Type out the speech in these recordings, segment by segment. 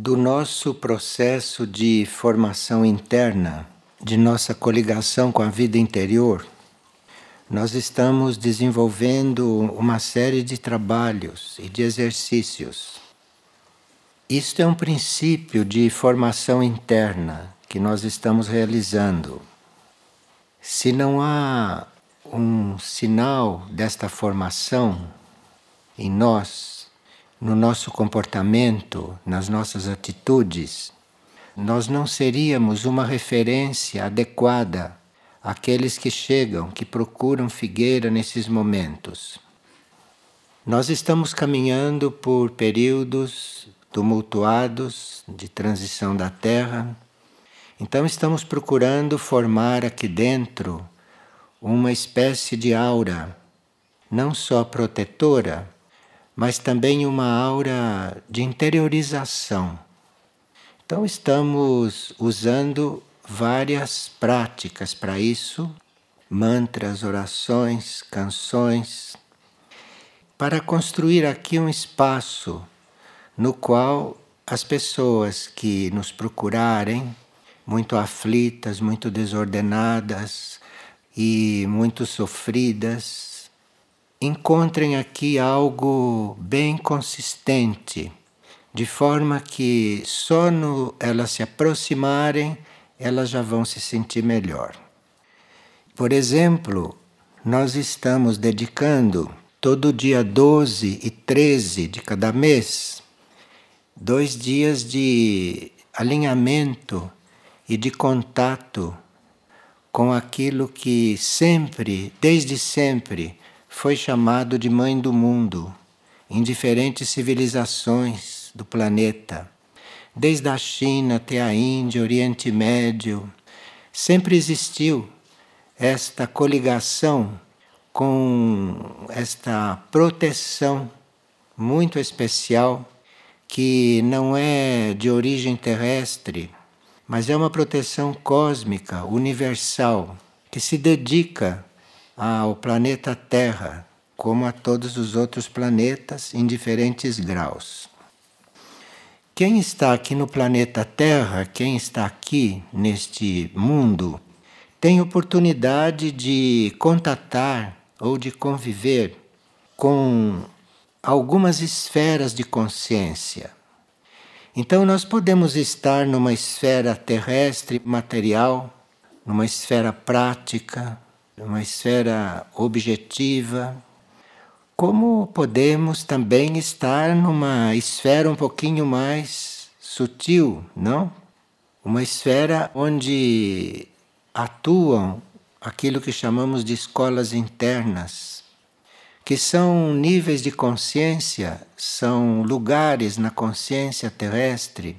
do nosso processo de formação interna, de nossa coligação com a vida interior, nós estamos desenvolvendo uma série de trabalhos e de exercícios. Isto é um princípio de formação interna que nós estamos realizando. Se não há um sinal desta formação em nós, no nosso comportamento, nas nossas atitudes, nós não seríamos uma referência adequada àqueles que chegam, que procuram Figueira nesses momentos. Nós estamos caminhando por períodos tumultuados de transição da Terra, então estamos procurando formar aqui dentro uma espécie de aura, não só protetora, mas também uma aura de interiorização. Então, estamos usando várias práticas para isso mantras, orações, canções para construir aqui um espaço no qual as pessoas que nos procurarem, muito aflitas, muito desordenadas e muito sofridas, encontrem aqui algo bem consistente, de forma que só no elas se aproximarem, elas já vão se sentir melhor. Por exemplo, nós estamos dedicando todo dia 12 e 13 de cada mês, dois dias de alinhamento e de contato com aquilo que sempre, desde sempre, foi chamado de mãe do mundo em diferentes civilizações do planeta, desde a China até a Índia, Oriente Médio. Sempre existiu esta coligação com esta proteção muito especial que não é de origem terrestre, mas é uma proteção cósmica, universal, que se dedica ao planeta Terra, como a todos os outros planetas em diferentes graus. Quem está aqui no planeta Terra, quem está aqui neste mundo, tem oportunidade de contatar ou de conviver com algumas esferas de consciência. Então, nós podemos estar numa esfera terrestre material, numa esfera prática, uma esfera objetiva, como podemos também estar numa esfera um pouquinho mais sutil, não? Uma esfera onde atuam aquilo que chamamos de escolas internas, que são níveis de consciência, são lugares na consciência terrestre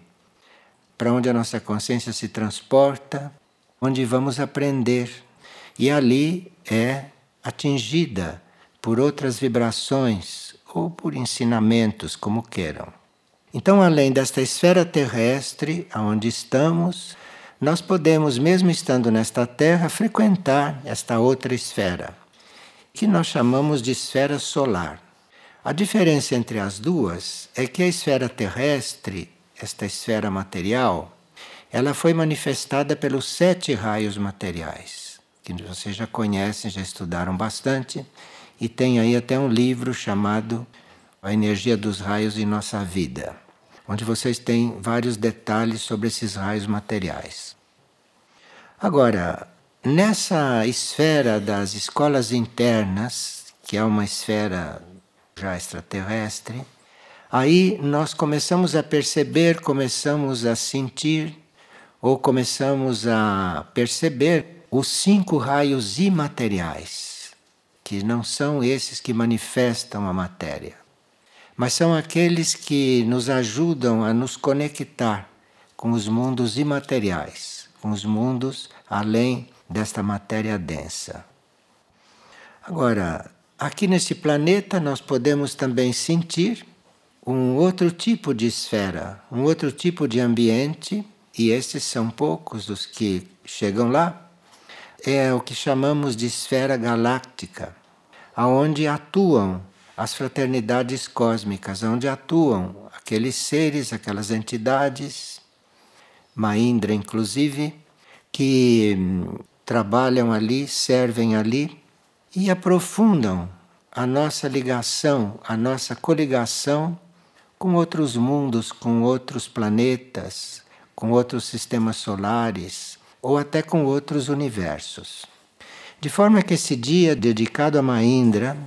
para onde a nossa consciência se transporta, onde vamos aprender e ali é atingida por outras vibrações ou por ensinamentos, como queiram. Então, além desta esfera terrestre onde estamos, nós podemos, mesmo estando nesta Terra, frequentar esta outra esfera, que nós chamamos de esfera solar. A diferença entre as duas é que a esfera terrestre, esta esfera material, ela foi manifestada pelos sete raios materiais que vocês já conhecem, já estudaram bastante, e tem aí até um livro chamado A Energia dos Raios em Nossa Vida, onde vocês têm vários detalhes sobre esses raios materiais. Agora, nessa esfera das escolas internas, que é uma esfera já extraterrestre, aí nós começamos a perceber, começamos a sentir, ou começamos a perceber os cinco raios imateriais, que não são esses que manifestam a matéria, mas são aqueles que nos ajudam a nos conectar com os mundos imateriais, com os mundos além desta matéria densa. Agora, aqui nesse planeta nós podemos também sentir um outro tipo de esfera, um outro tipo de ambiente, e esses são poucos os que chegam lá, é o que chamamos de esfera galáctica, aonde atuam as fraternidades cósmicas, onde atuam aqueles seres, aquelas entidades, Maindra inclusive, que hum, trabalham ali, servem ali e aprofundam a nossa ligação, a nossa coligação com outros mundos, com outros planetas, com outros sistemas solares ou até com outros universos. De forma que esse dia dedicado a Maindra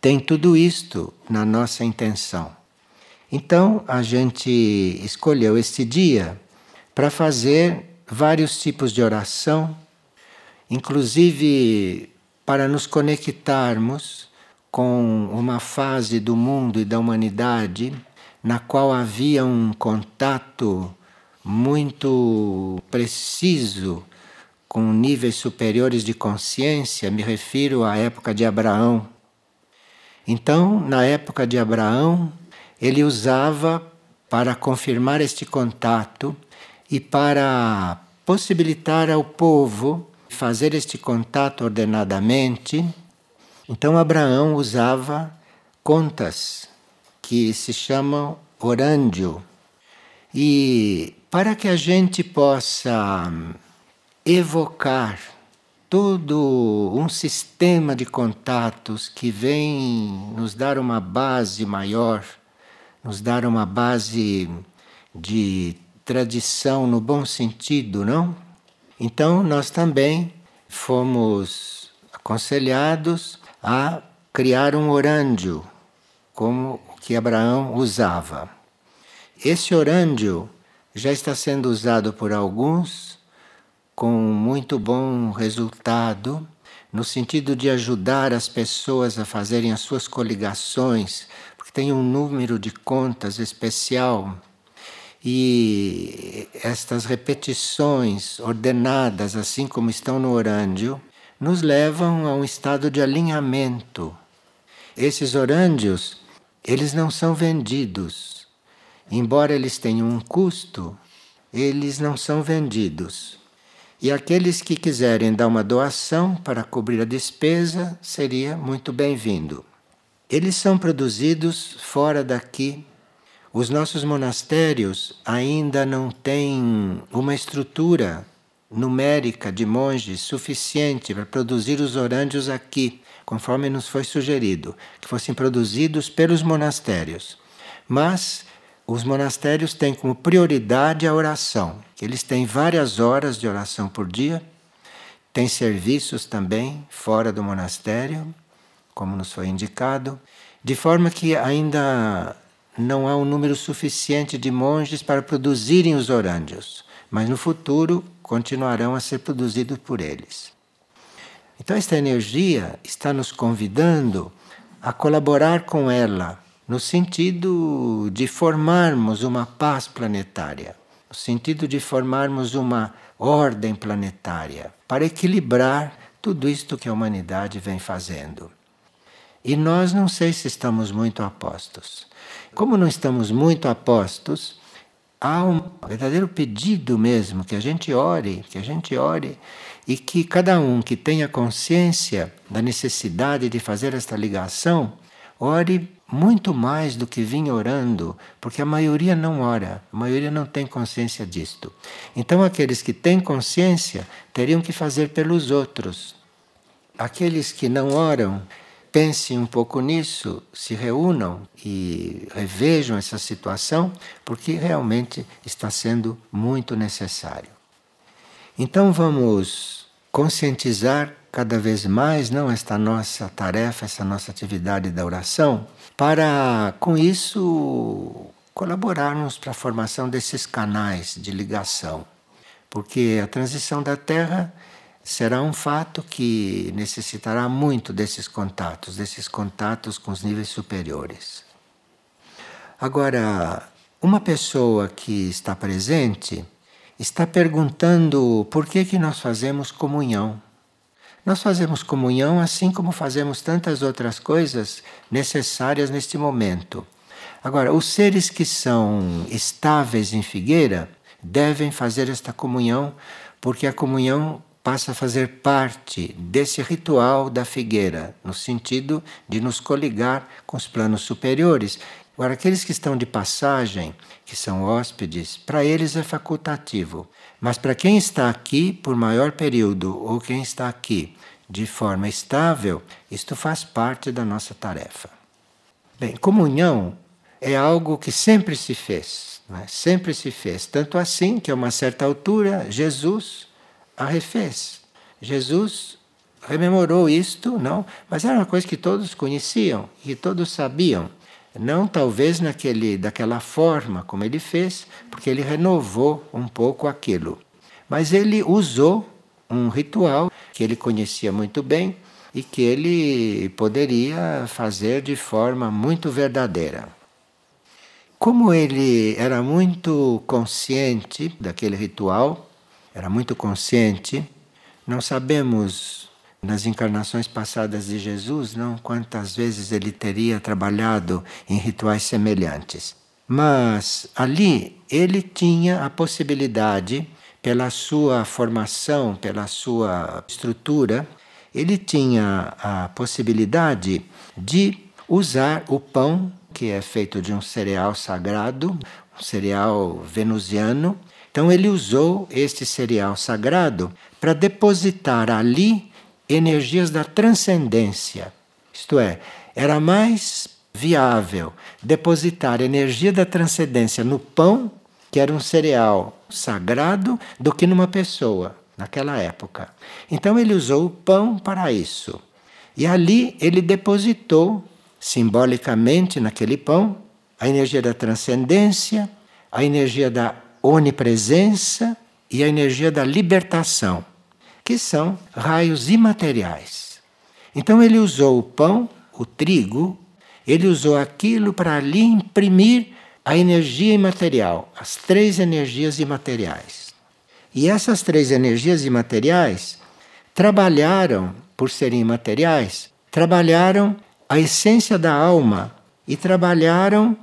tem tudo isto na nossa intenção. Então a gente escolheu este dia para fazer vários tipos de oração, inclusive para nos conectarmos com uma fase do mundo e da humanidade na qual havia um contato muito preciso com níveis superiores de consciência, me refiro à época de Abraão. Então, na época de Abraão, ele usava para confirmar este contato e para possibilitar ao povo fazer este contato ordenadamente. Então, Abraão usava contas que se chamam orândio. E para que a gente possa evocar todo um sistema de contatos que vem nos dar uma base maior, nos dar uma base de tradição no bom sentido, não? Então nós também fomos aconselhados a criar um orândio, como o que Abraão usava. Esse orândio já está sendo usado por alguns com muito bom resultado, no sentido de ajudar as pessoas a fazerem as suas coligações, porque tem um número de contas especial. E estas repetições ordenadas, assim como estão no orândio, nos levam a um estado de alinhamento. Esses orândios, eles não são vendidos. Embora eles tenham um custo, eles não são vendidos. E aqueles que quiserem dar uma doação para cobrir a despesa seria muito bem-vindo. Eles são produzidos fora daqui. Os nossos monastérios ainda não têm uma estrutura numérica de monges suficiente para produzir os orândios aqui, conforme nos foi sugerido, que fossem produzidos pelos monastérios. Mas os monastérios têm como prioridade a oração. Eles têm várias horas de oração por dia, têm serviços também fora do monastério, como nos foi indicado, de forma que ainda não há um número suficiente de monges para produzirem os orândios, mas no futuro continuarão a ser produzidos por eles. Então, esta energia está nos convidando a colaborar com ela no sentido de formarmos uma paz planetária, no sentido de formarmos uma ordem planetária, para equilibrar tudo isto que a humanidade vem fazendo. E nós não sei se estamos muito apostos. Como não estamos muito apostos, há um verdadeiro pedido mesmo que a gente ore, que a gente ore e que cada um que tenha consciência da necessidade de fazer esta ligação, ore muito mais do que vinha orando, porque a maioria não ora, a maioria não tem consciência disto. Então, aqueles que têm consciência teriam que fazer pelos outros. Aqueles que não oram, pensem um pouco nisso, se reúnam e revejam essa situação, porque realmente está sendo muito necessário. Então, vamos conscientizar cada vez mais não esta nossa tarefa, essa nossa atividade da oração para, com isso, colaborarmos para a formação desses canais de ligação. Porque a transição da Terra será um fato que necessitará muito desses contatos, desses contatos com os níveis superiores. Agora, uma pessoa que está presente está perguntando por que, que nós fazemos comunhão. Nós fazemos comunhão assim como fazemos tantas outras coisas necessárias neste momento. Agora, os seres que são estáveis em figueira devem fazer esta comunhão, porque a comunhão passa a fazer parte desse ritual da figueira, no sentido de nos coligar com os planos superiores. Agora, aqueles que estão de passagem, que são hóspedes, para eles é facultativo. Mas para quem está aqui por maior período ou quem está aqui de forma estável, isto faz parte da nossa tarefa. Bem, comunhão é algo que sempre se fez, é? sempre se fez. Tanto assim que a uma certa altura Jesus a refez. Jesus rememorou isto, não? Mas era uma coisa que todos conheciam, que todos sabiam. Não talvez naquele, daquela forma como ele fez, porque ele renovou um pouco aquilo. Mas ele usou um ritual que ele conhecia muito bem e que ele poderia fazer de forma muito verdadeira. Como ele era muito consciente daquele ritual, era muito consciente, não sabemos nas encarnações passadas de Jesus, não quantas vezes ele teria trabalhado em rituais semelhantes. Mas ali ele tinha a possibilidade, pela sua formação, pela sua estrutura, ele tinha a possibilidade de usar o pão, que é feito de um cereal sagrado, um cereal venusiano. Então ele usou este cereal sagrado para depositar ali energias da transcendência. Isto é, era mais viável depositar energia da transcendência no pão, que era um cereal sagrado, do que numa pessoa, naquela época. Então ele usou o pão para isso. E ali ele depositou, simbolicamente naquele pão, a energia da transcendência, a energia da onipresença e a energia da libertação que são raios imateriais. Então ele usou o pão, o trigo, ele usou aquilo para ali imprimir a energia imaterial, as três energias imateriais. E essas três energias imateriais trabalharam, por serem imateriais, trabalharam a essência da alma e trabalharam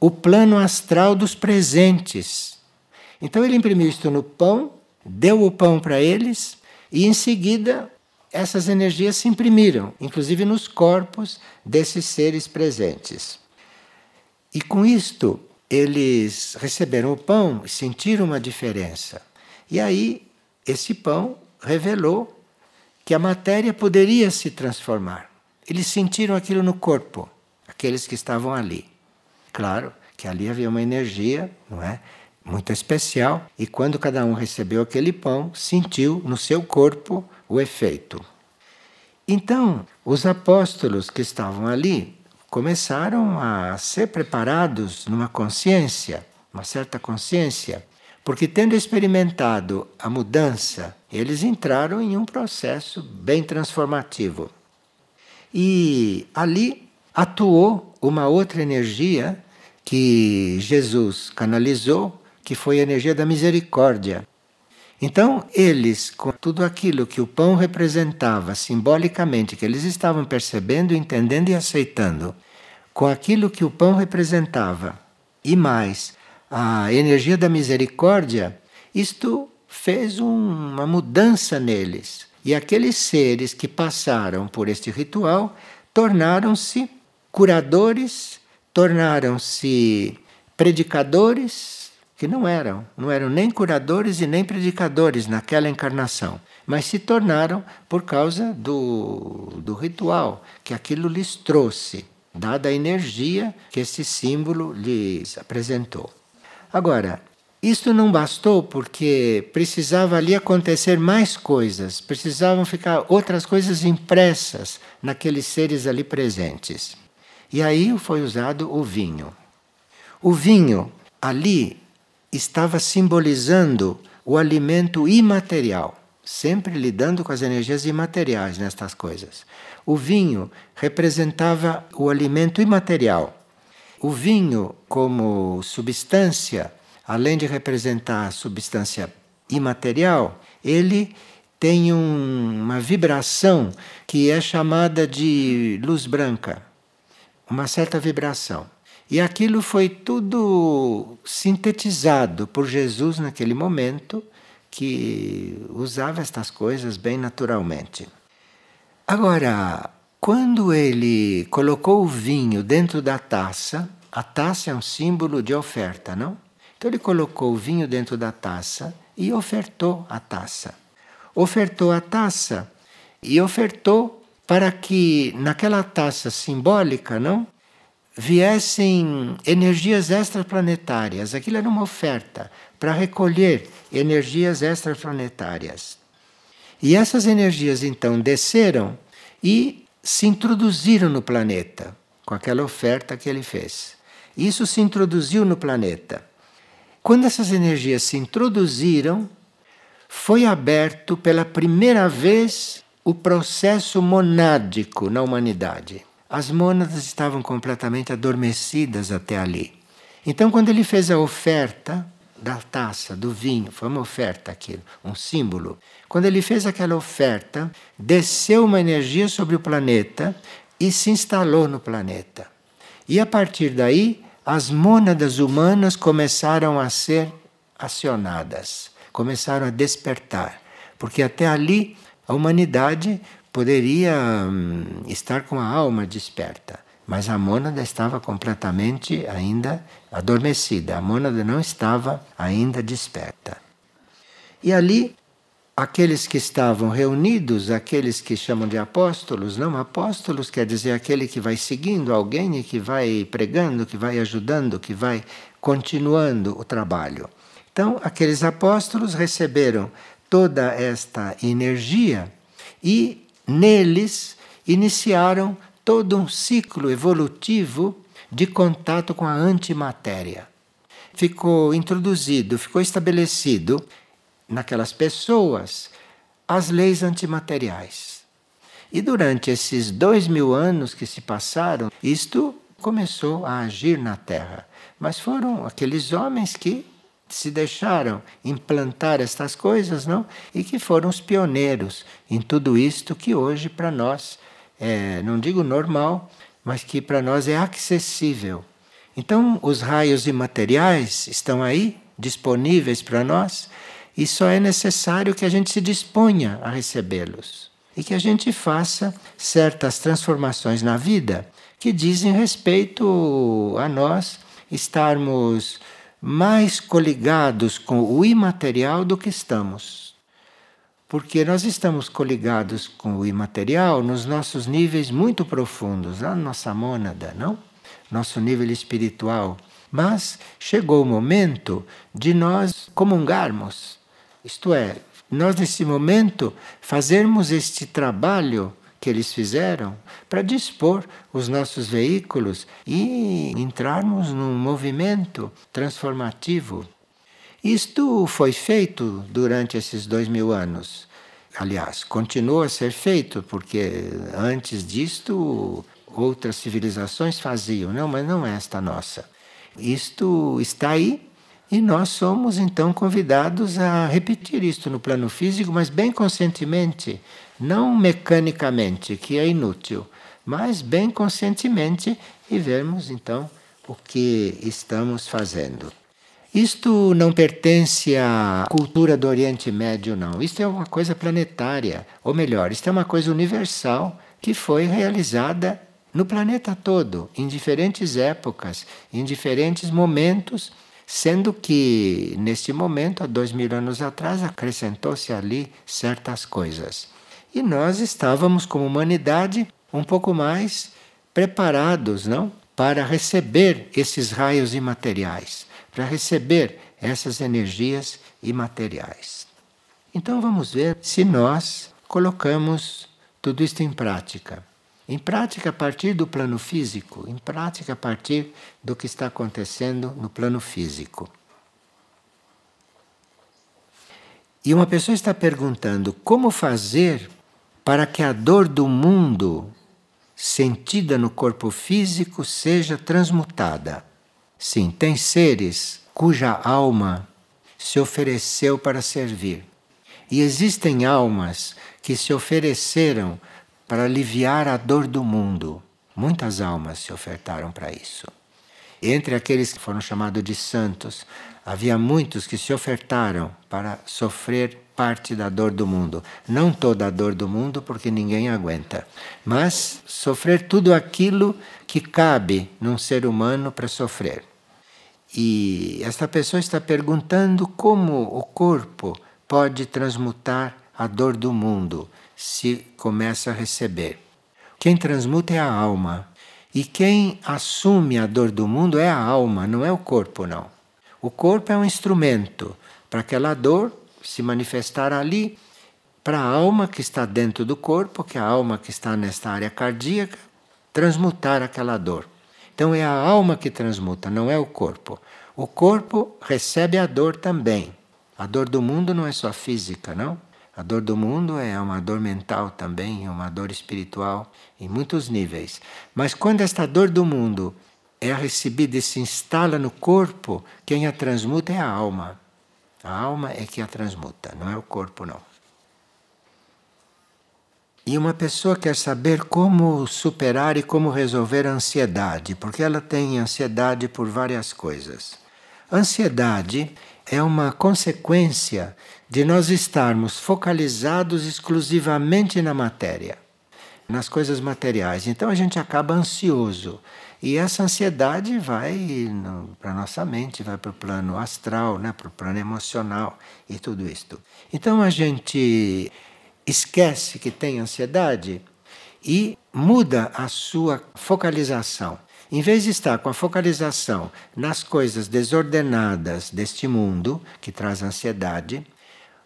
o plano astral dos presentes. Então ele imprimiu isto no pão, deu o pão para eles e em seguida, essas energias se imprimiram, inclusive nos corpos desses seres presentes. E com isto, eles receberam o pão e sentiram uma diferença. E aí, esse pão revelou que a matéria poderia se transformar. Eles sentiram aquilo no corpo, aqueles que estavam ali. Claro que ali havia uma energia, não é? Muito especial, e quando cada um recebeu aquele pão, sentiu no seu corpo o efeito. Então, os apóstolos que estavam ali começaram a ser preparados numa consciência, uma certa consciência, porque tendo experimentado a mudança, eles entraram em um processo bem transformativo. E ali atuou uma outra energia que Jesus canalizou que foi a energia da misericórdia. Então, eles, com tudo aquilo que o pão representava simbolicamente, que eles estavam percebendo, entendendo e aceitando, com aquilo que o pão representava, e mais a energia da misericórdia, isto fez um, uma mudança neles. E aqueles seres que passaram por este ritual tornaram-se curadores, tornaram-se predicadores, que não eram, não eram nem curadores e nem predicadores naquela encarnação, mas se tornaram por causa do, do ritual que aquilo lhes trouxe, dada a energia que esse símbolo lhes apresentou. Agora, isto não bastou porque precisava ali acontecer mais coisas, precisavam ficar outras coisas impressas naqueles seres ali presentes. E aí foi usado o vinho. O vinho ali estava simbolizando o alimento imaterial, sempre lidando com as energias imateriais nestas coisas. O vinho representava o alimento imaterial. O vinho, como substância, além de representar a substância imaterial, ele tem um, uma vibração que é chamada de luz branca, uma certa vibração. E aquilo foi tudo sintetizado por Jesus naquele momento, que usava estas coisas bem naturalmente. Agora, quando ele colocou o vinho dentro da taça, a taça é um símbolo de oferta, não? Então ele colocou o vinho dentro da taça e ofertou a taça. Ofertou a taça e ofertou para que naquela taça simbólica, não? Viessem energias extraplanetárias. Aquilo era uma oferta para recolher energias extraplanetárias. E essas energias então desceram e se introduziram no planeta com aquela oferta que ele fez. Isso se introduziu no planeta. Quando essas energias se introduziram, foi aberto pela primeira vez o processo monádico na humanidade. As mônadas estavam completamente adormecidas até ali. Então, quando ele fez a oferta da taça, do vinho, foi uma oferta aquilo, um símbolo. Quando ele fez aquela oferta, desceu uma energia sobre o planeta e se instalou no planeta. E a partir daí, as mônadas humanas começaram a ser acionadas, começaram a despertar, porque até ali a humanidade poderia hum, estar com a alma desperta, mas a mônada estava completamente ainda adormecida, a mônada não estava ainda desperta. E ali aqueles que estavam reunidos, aqueles que chamam de apóstolos, não apóstolos quer dizer aquele que vai seguindo alguém e que vai pregando, que vai ajudando, que vai continuando o trabalho. Então, aqueles apóstolos receberam toda esta energia e neles iniciaram todo um ciclo evolutivo de contato com a antimatéria. Ficou introduzido, ficou estabelecido naquelas pessoas as leis antimateriais. E durante esses dois mil anos que se passaram, isto começou a agir na Terra. Mas foram aqueles homens que se deixaram implantar estas coisas, não? E que foram os pioneiros em tudo isto que hoje para nós é, não digo normal, mas que para nós é acessível. Então, os raios imateriais estão aí disponíveis para nós e só é necessário que a gente se disponha a recebê-los e que a gente faça certas transformações na vida que dizem respeito a nós estarmos mais coligados com o imaterial do que estamos. Porque nós estamos coligados com o imaterial nos nossos níveis muito profundos, na nossa mônada, não? Nosso nível espiritual. Mas chegou o momento de nós comungarmos isto é, nós nesse momento fazermos este trabalho que eles fizeram para dispor os nossos veículos e entrarmos num movimento transformativo. Isto foi feito durante esses dois mil anos. Aliás, continua a ser feito, porque antes disto outras civilizações faziam, não, mas não é esta nossa. Isto está aí e nós somos então convidados a repetir isto no plano físico, mas bem conscientemente, não mecanicamente, que é inútil, mas bem conscientemente e vermos então o que estamos fazendo. Isto não pertence à cultura do Oriente Médio, não. Isto é uma coisa planetária, ou melhor, isto é uma coisa universal que foi realizada no planeta todo, em diferentes épocas, em diferentes momentos Sendo que, neste momento, há dois mil anos atrás, acrescentou-se ali certas coisas. E nós estávamos, como humanidade, um pouco mais preparados, não? Para receber esses raios imateriais, para receber essas energias imateriais. Então vamos ver se nós colocamos tudo isto em prática. Em prática, a partir do plano físico, em prática, a partir do que está acontecendo no plano físico. E uma pessoa está perguntando como fazer para que a dor do mundo sentida no corpo físico seja transmutada. Sim, tem seres cuja alma se ofereceu para servir. E existem almas que se ofereceram para aliviar a dor do mundo. Muitas almas se ofertaram para isso. Entre aqueles que foram chamados de santos, havia muitos que se ofertaram para sofrer parte da dor do mundo. Não toda a dor do mundo, porque ninguém aguenta, mas sofrer tudo aquilo que cabe num ser humano para sofrer. E esta pessoa está perguntando como o corpo pode transmutar a dor do mundo se começa a receber. Quem transmuta é a alma. E quem assume a dor do mundo é a alma, não é o corpo, não. O corpo é um instrumento para aquela dor se manifestar ali, para a alma que está dentro do corpo, que é a alma que está nesta área cardíaca, transmutar aquela dor. Então é a alma que transmuta, não é o corpo. O corpo recebe a dor também. A dor do mundo não é só física, não? A dor do mundo é uma dor mental também, é uma dor espiritual em muitos níveis. Mas quando esta dor do mundo é recebida e se instala no corpo, quem a transmuta é a alma. A alma é que a transmuta, não é o corpo, não. E uma pessoa quer saber como superar e como resolver a ansiedade, porque ela tem ansiedade por várias coisas. Ansiedade é uma consequência de nós estarmos focalizados exclusivamente na matéria, nas coisas materiais. Então a gente acaba ansioso. E essa ansiedade vai para a nossa mente, vai para o plano astral, né, para o plano emocional e tudo isto. Então a gente esquece que tem ansiedade e muda a sua focalização. Em vez de estar com a focalização nas coisas desordenadas deste mundo, que traz ansiedade,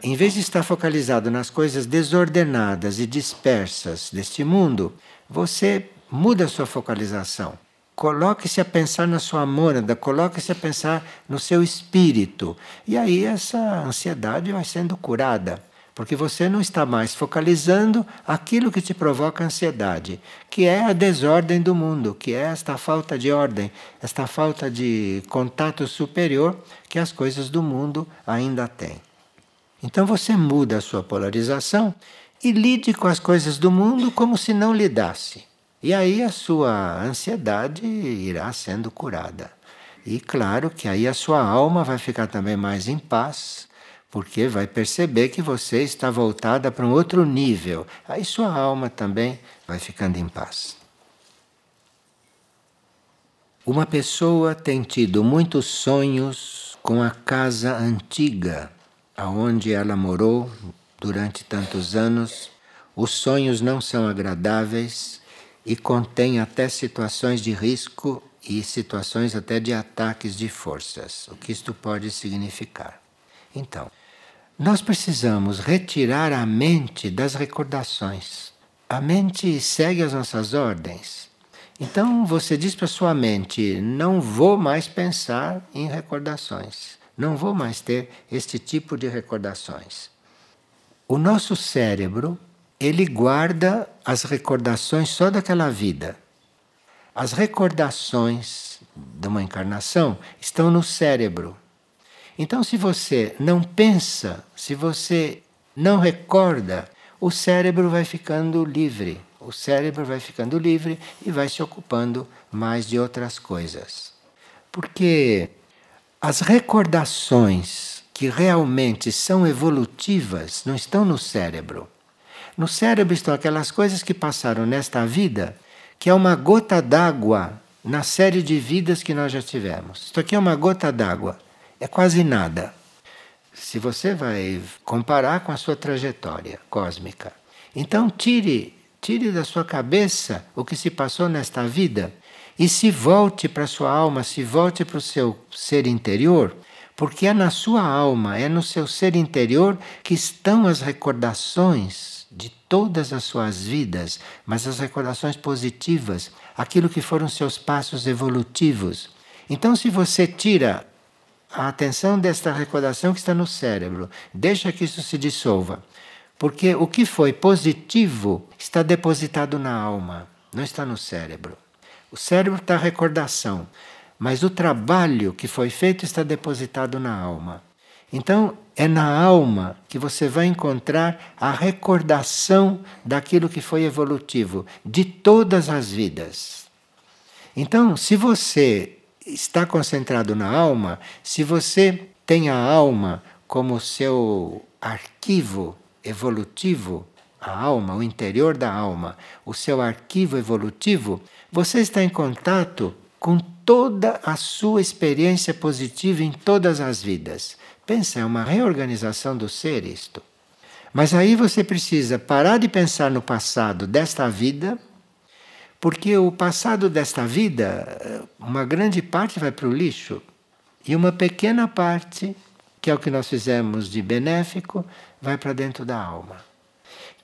em vez de estar focalizado nas coisas desordenadas e dispersas deste mundo, você muda a sua focalização. Coloque-se a pensar na sua mônada, coloque-se a pensar no seu espírito. E aí essa ansiedade vai sendo curada. Porque você não está mais focalizando aquilo que te provoca ansiedade, que é a desordem do mundo, que é esta falta de ordem, esta falta de contato superior que as coisas do mundo ainda têm. Então você muda a sua polarização e lide com as coisas do mundo como se não lidasse. E aí a sua ansiedade irá sendo curada. E claro que aí a sua alma vai ficar também mais em paz, porque vai perceber que você está voltada para um outro nível. Aí sua alma também vai ficando em paz. Uma pessoa tem tido muitos sonhos com a casa antiga, aonde ela morou durante tantos anos. Os sonhos não são agradáveis e contêm até situações de risco e situações até de ataques de forças. O que isto pode significar? Então, nós precisamos retirar a mente das recordações. A mente segue as nossas ordens. Então você diz para sua mente: não vou mais pensar em recordações, não vou mais ter este tipo de recordações. O nosso cérebro, ele guarda as recordações só daquela vida. As recordações de uma encarnação estão no cérebro. Então, se você não pensa, se você não recorda, o cérebro vai ficando livre. O cérebro vai ficando livre e vai se ocupando mais de outras coisas. Porque as recordações que realmente são evolutivas não estão no cérebro. No cérebro estão aquelas coisas que passaram nesta vida, que é uma gota d'água na série de vidas que nós já tivemos. Isto aqui é uma gota d'água é quase nada. Se você vai comparar com a sua trajetória cósmica. Então tire, tire da sua cabeça o que se passou nesta vida e se volte para a sua alma, se volte para o seu ser interior, porque é na sua alma, é no seu ser interior que estão as recordações de todas as suas vidas, mas as recordações positivas, aquilo que foram seus passos evolutivos. Então, se você tira a atenção desta recordação que está no cérebro. Deixa que isso se dissolva. Porque o que foi positivo está depositado na alma, não está no cérebro. O cérebro está a recordação, mas o trabalho que foi feito está depositado na alma. Então, é na alma que você vai encontrar a recordação daquilo que foi evolutivo, de todas as vidas. Então, se você está concentrado na alma, se você tem a alma como seu arquivo evolutivo, a alma, o interior da alma, o seu arquivo evolutivo, você está em contato com toda a sua experiência positiva em todas as vidas. Pensa, é uma reorganização do ser isto. Mas aí você precisa parar de pensar no passado desta vida, porque o passado desta vida, uma grande parte vai para o lixo e uma pequena parte, que é o que nós fizemos de benéfico, vai para dentro da alma.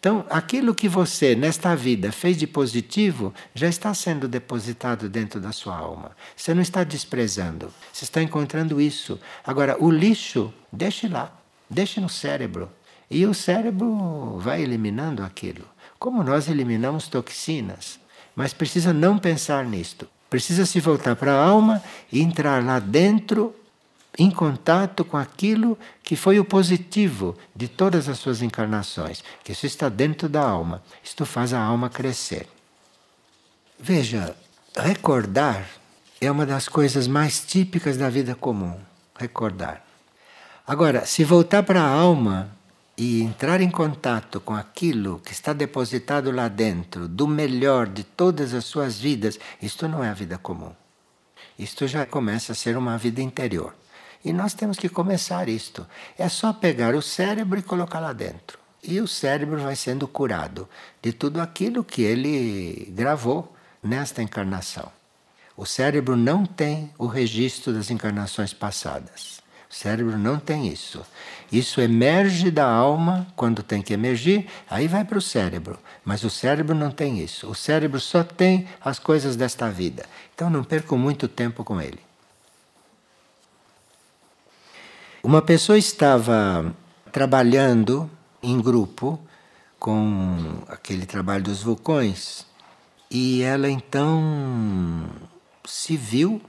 Então, aquilo que você, nesta vida, fez de positivo, já está sendo depositado dentro da sua alma. Você não está desprezando, você está encontrando isso. Agora, o lixo, deixe lá, deixe no cérebro. E o cérebro vai eliminando aquilo. Como nós eliminamos toxinas. Mas precisa não pensar nisto. Precisa se voltar para a alma e entrar lá dentro em contato com aquilo que foi o positivo de todas as suas encarnações, que isso está dentro da alma. Isto faz a alma crescer. Veja, recordar é uma das coisas mais típicas da vida comum. Recordar. Agora, se voltar para a alma e entrar em contato com aquilo que está depositado lá dentro, do melhor de todas as suas vidas, isto não é a vida comum. Isto já começa a ser uma vida interior. E nós temos que começar isto. É só pegar o cérebro e colocar lá dentro. E o cérebro vai sendo curado de tudo aquilo que ele gravou nesta encarnação. O cérebro não tem o registro das encarnações passadas. O cérebro não tem isso. Isso emerge da alma quando tem que emergir, aí vai para o cérebro. Mas o cérebro não tem isso. O cérebro só tem as coisas desta vida. Então não perco muito tempo com ele. Uma pessoa estava trabalhando em grupo com aquele trabalho dos vulcões e ela então se viu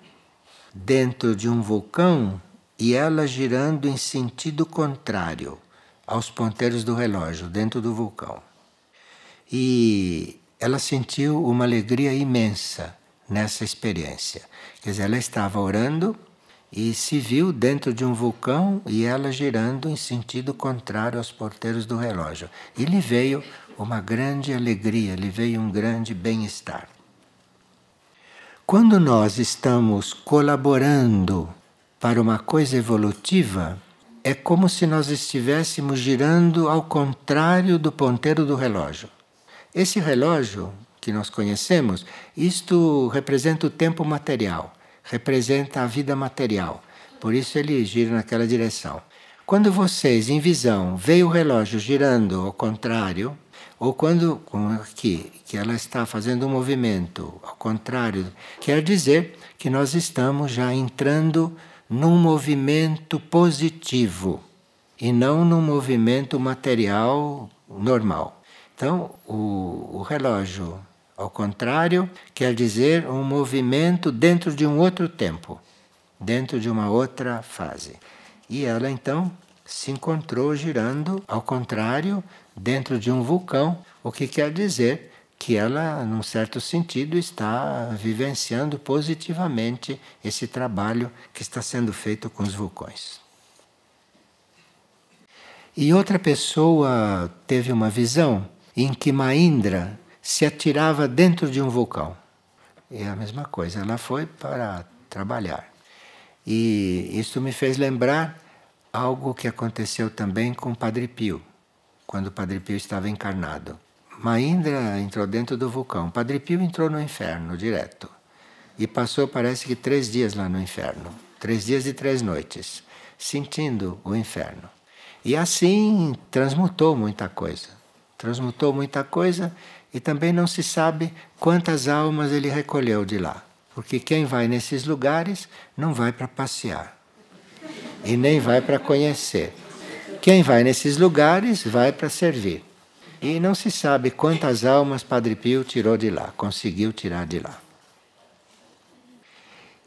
dentro de um vulcão e ela girando em sentido contrário aos ponteiros do relógio dentro do vulcão. E ela sentiu uma alegria imensa nessa experiência. Quer dizer, ela estava orando e se viu dentro de um vulcão e ela girando em sentido contrário aos porteiros do relógio. E lhe veio uma grande alegria, lhe veio um grande bem-estar. Quando nós estamos colaborando para uma coisa evolutiva, é como se nós estivéssemos girando ao contrário do ponteiro do relógio. Esse relógio que nós conhecemos, isto representa o tempo material representa a vida material. Por isso ele gira naquela direção. Quando vocês, em visão, veem o relógio girando ao contrário, ou quando, como aqui, que ela está fazendo um movimento ao contrário, quer dizer que nós estamos já entrando num movimento positivo e não num movimento material normal. Então, o, o relógio ao contrário, quer dizer um movimento dentro de um outro tempo, dentro de uma outra fase. E ela então se encontrou girando ao contrário dentro de um vulcão, o que quer dizer que ela, num certo sentido, está vivenciando positivamente esse trabalho que está sendo feito com os vulcões. E outra pessoa teve uma visão em que Maindra se atirava dentro de um vulcão. É a mesma coisa, ela foi para trabalhar. E isso me fez lembrar algo que aconteceu também com o Padre Pio, quando o Padre Pio estava encarnado. Maindra entrou dentro do vulcão, Padre Pio entrou no inferno direto. E passou, parece que, três dias lá no inferno três dias e três noites, sentindo o inferno. E assim transmutou muita coisa. Transmutou muita coisa e também não se sabe quantas almas ele recolheu de lá. Porque quem vai nesses lugares não vai para passear e nem vai para conhecer. Quem vai nesses lugares vai para servir. E não se sabe quantas almas Padre Pio tirou de lá, conseguiu tirar de lá.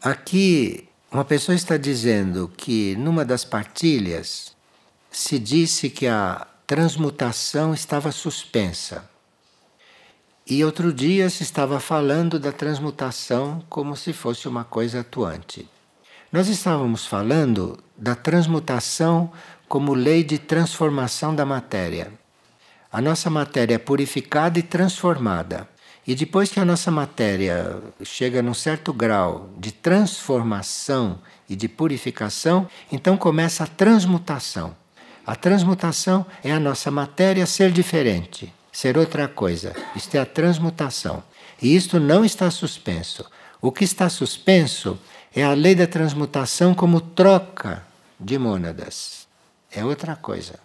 Aqui, uma pessoa está dizendo que numa das partilhas se disse que a transmutação estava suspensa. E outro dia se estava falando da transmutação como se fosse uma coisa atuante. Nós estávamos falando da transmutação como lei de transformação da matéria. A nossa matéria é purificada e transformada. E depois que a nossa matéria chega num certo grau de transformação e de purificação, então começa a transmutação. A transmutação é a nossa matéria ser diferente ser outra coisa. Isto é a transmutação. E isto não está suspenso. O que está suspenso é a lei da transmutação como troca de mônadas. É outra coisa.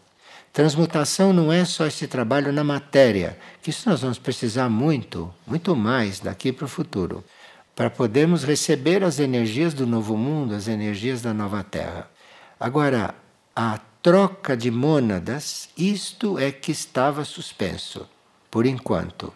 Transmutação não é só esse trabalho na matéria, que isso nós vamos precisar muito, muito mais daqui para o futuro, para podermos receber as energias do novo mundo, as energias da nova terra. Agora, a troca de mônadas, isto é que estava suspenso, por enquanto.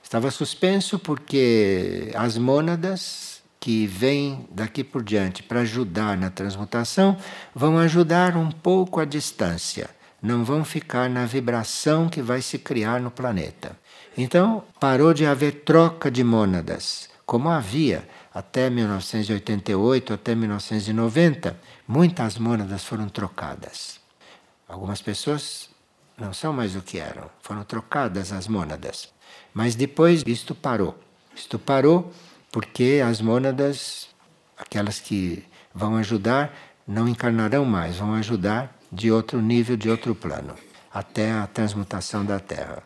Estava suspenso porque as mônadas que vêm daqui por diante para ajudar na transmutação vão ajudar um pouco à distância, não vão ficar na vibração que vai se criar no planeta. Então, parou de haver troca de mônadas, como havia até 1988, até 1990, muitas mônadas foram trocadas. Algumas pessoas não são mais o que eram, foram trocadas as mônadas. Mas depois isto parou. Isto parou porque as mônadas, aquelas que vão ajudar, não encarnarão mais, vão ajudar de outro nível, de outro plano, até a transmutação da Terra.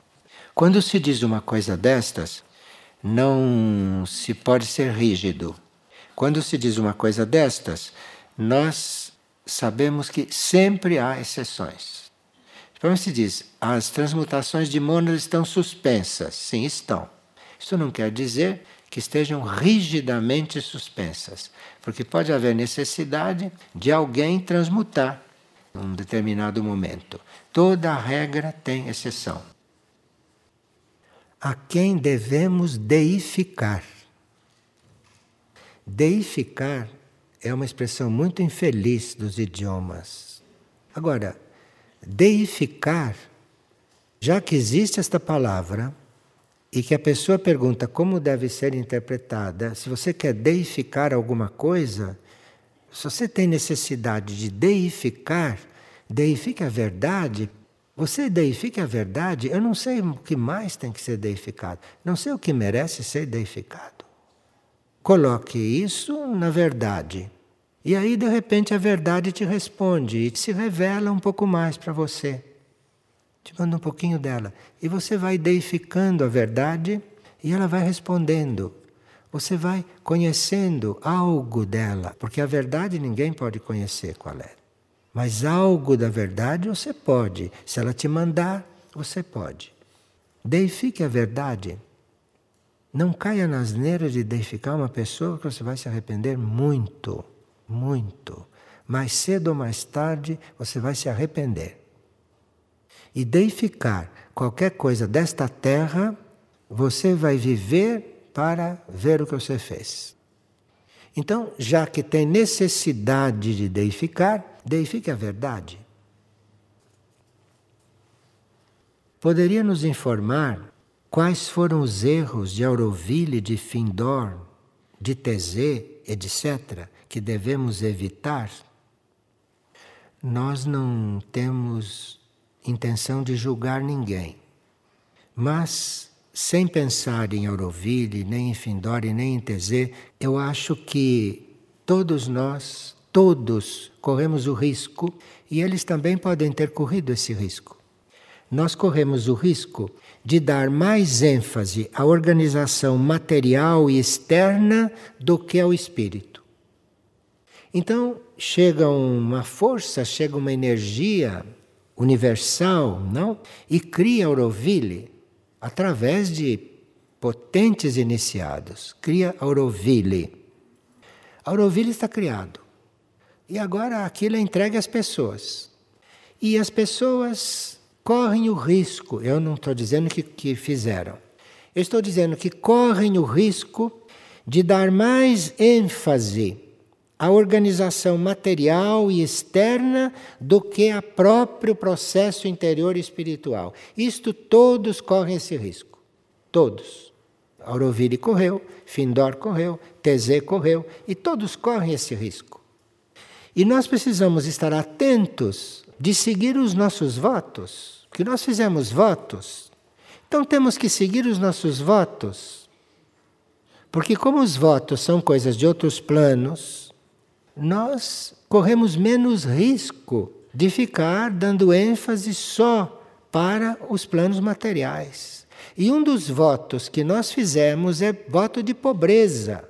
Quando se diz uma coisa destas, não se pode ser rígido. Quando se diz uma coisa destas, nós sabemos que sempre há exceções. Então se diz, as transmutações de mônadas estão suspensas. Sim, estão. Isso não quer dizer que estejam rigidamente suspensas, porque pode haver necessidade de alguém transmutar em um determinado momento. Toda regra tem exceção a quem devemos deificar. Deificar é uma expressão muito infeliz dos idiomas. Agora, deificar, já que existe esta palavra e que a pessoa pergunta como deve ser interpretada, se você quer deificar alguma coisa, se você tem necessidade de deificar, deifique a verdade você deifica a verdade, eu não sei o que mais tem que ser deificado, não sei o que merece ser deificado. Coloque isso na verdade. E aí, de repente, a verdade te responde e se revela um pouco mais para você. Te manda um pouquinho dela. E você vai deificando a verdade e ela vai respondendo. Você vai conhecendo algo dela, porque a verdade ninguém pode conhecer qual é. Mas algo da verdade você pode. Se ela te mandar, você pode. Deifique a verdade. Não caia nas neiras de deificar uma pessoa que você vai se arrepender muito, muito. Mais cedo ou mais tarde você vai se arrepender. Deificar qualquer coisa desta terra, você vai viver para ver o que você fez. Então, já que tem necessidade de deificar, deifique a verdade. Poderia nos informar quais foram os erros de Auroville, de Findor, de Tezé, etc., que devemos evitar? Nós não temos intenção de julgar ninguém, mas sem pensar em Auroville, nem em Findori, nem em Tezé, eu acho que todos nós, todos, corremos o risco, e eles também podem ter corrido esse risco. Nós corremos o risco de dar mais ênfase à organização material e externa do que ao espírito. Então, chega uma força, chega uma energia universal, não? E cria Auroville através de potentes iniciados. Cria Auroville. Auroville está criado. E agora aquilo é entregue às pessoas. E as pessoas correm o risco, eu não estou dizendo que, que fizeram, eu estou dizendo que correm o risco de dar mais ênfase à organização material e externa do que a próprio processo interior espiritual. Isto todos correm esse risco. Todos. Auroville correu, Findor correu, Tezé correu, e todos correm esse risco. E nós precisamos estar atentos de seguir os nossos votos, que nós fizemos votos. Então temos que seguir os nossos votos. Porque como os votos são coisas de outros planos, nós corremos menos risco de ficar dando ênfase só para os planos materiais. E um dos votos que nós fizemos é voto de pobreza.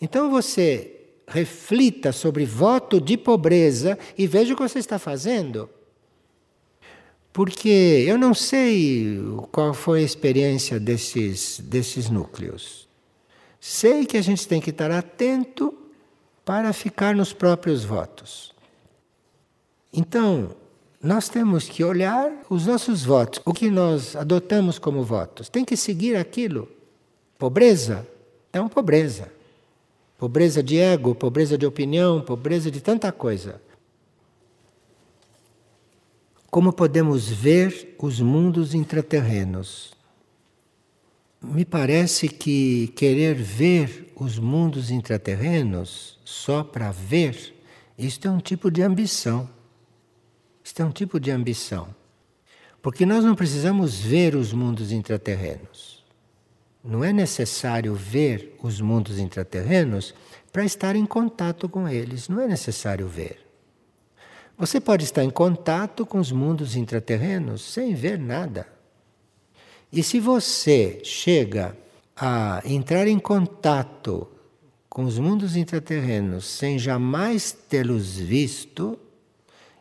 Então você reflita sobre voto de pobreza e veja o que você está fazendo. Porque eu não sei qual foi a experiência desses, desses núcleos. Sei que a gente tem que estar atento para ficar nos próprios votos. Então, nós temos que olhar os nossos votos, o que nós adotamos como votos. Tem que seguir aquilo. Pobreza uma pobreza. Pobreza de ego, pobreza de opinião, pobreza de tanta coisa. Como podemos ver os mundos intraterrenos? Me parece que querer ver os mundos intraterrenos só para ver, isto é um tipo de ambição. Isto é um tipo de ambição. Porque nós não precisamos ver os mundos intraterrenos. Não é necessário ver os mundos intraterrenos para estar em contato com eles. Não é necessário ver. Você pode estar em contato com os mundos intraterrenos sem ver nada. E se você chega a entrar em contato com os mundos intraterrenos sem jamais tê-los visto,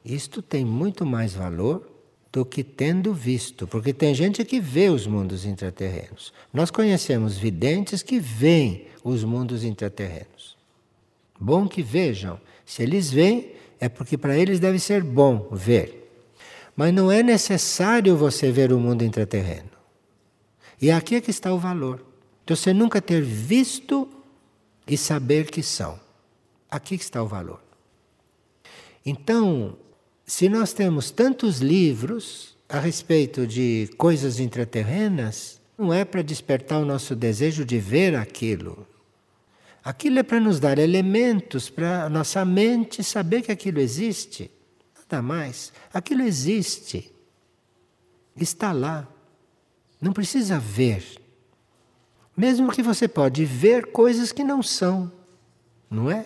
isto tem muito mais valor do que tendo visto, porque tem gente que vê os mundos intraterrenos. Nós conhecemos videntes que veem os mundos intraterrenos. Bom que vejam. Se eles veem, é porque para eles deve ser bom ver. Mas não é necessário você ver o mundo intraterreno. E aqui é que está o valor. De você nunca ter visto e saber que são. Aqui está o valor. Então, se nós temos tantos livros a respeito de coisas intraterrenas, não é para despertar o nosso desejo de ver aquilo. Aquilo é para nos dar elementos para a nossa mente saber que aquilo existe. Nada mais. Aquilo existe. Está lá. Não precisa ver. Mesmo que você pode ver coisas que não são. Não é?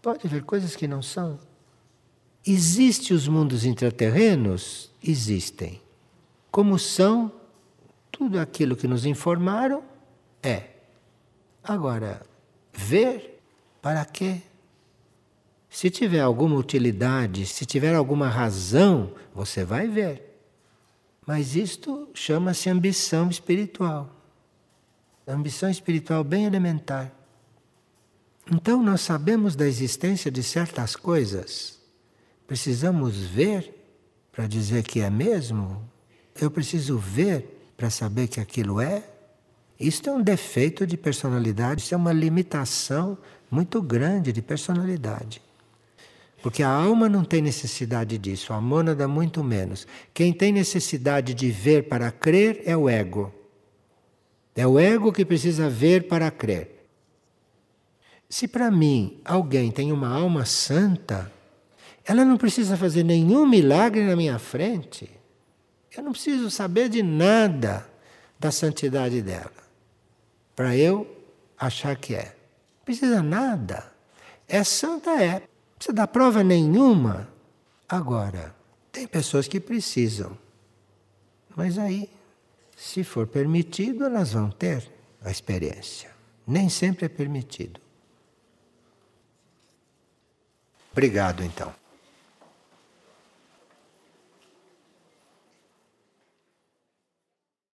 Pode ver coisas que não são. Existem os mundos intraterrenos? Existem. Como são? Tudo aquilo que nos informaram é. Agora, ver para quê? Se tiver alguma utilidade, se tiver alguma razão, você vai ver. Mas isto chama-se ambição espiritual. Ambição espiritual bem elementar. Então nós sabemos da existência de certas coisas Precisamos ver para dizer que é mesmo? Eu preciso ver para saber que aquilo é? Isto é um defeito de personalidade, isso é uma limitação muito grande de personalidade. Porque a alma não tem necessidade disso, a mônada muito menos. Quem tem necessidade de ver para crer é o ego. É o ego que precisa ver para crer. Se para mim alguém tem uma alma santa, ela não precisa fazer nenhum milagre na minha frente. Eu não preciso saber de nada da santidade dela para eu achar que é. Não precisa nada. É santa, é. Não precisa dar prova nenhuma. Agora, tem pessoas que precisam. Mas aí, se for permitido, elas vão ter a experiência. Nem sempre é permitido. Obrigado, então.